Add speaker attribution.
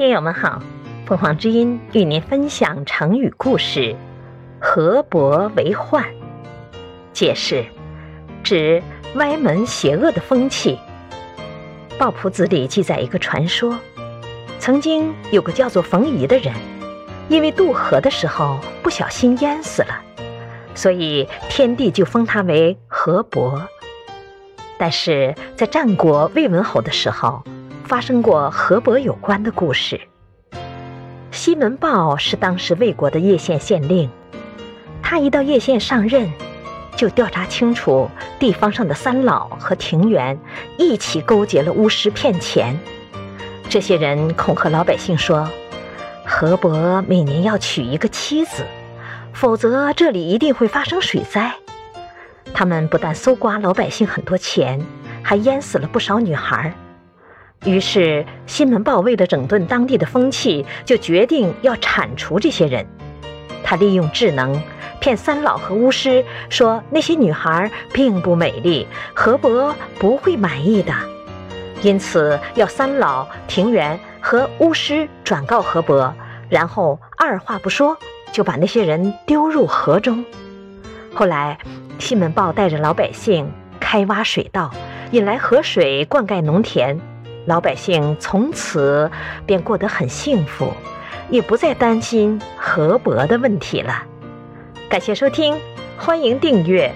Speaker 1: 听友们好，凤凰之音与您分享成语故事“河伯为患”。解释：指歪门邪恶的风气。《抱朴子》里记载一个传说：曾经有个叫做冯夷的人，因为渡河的时候不小心淹死了，所以天帝就封他为河伯。但是在战国魏文侯的时候，发生过河伯有关的故事。西门豹是当时魏国的叶县县令，他一到叶县上任，就调查清楚地方上的三老和庭园一起勾结了巫师骗钱。这些人恐吓老百姓说，河伯每年要娶一个妻子，否则这里一定会发生水灾。他们不但搜刮老百姓很多钱，还淹死了不少女孩。于是，西门豹为了整顿当地的风气，就决定要铲除这些人。他利用智能骗三老和巫师说那些女孩并不美丽，河伯不会满意的。因此，要三老、庭园和巫师转告河伯，然后二话不说就把那些人丢入河中。后来，西门豹带着老百姓开挖水道，引来河水灌溉农田。老百姓从此便过得很幸福，也不再担心河伯的问题了。感谢收听，欢迎订阅。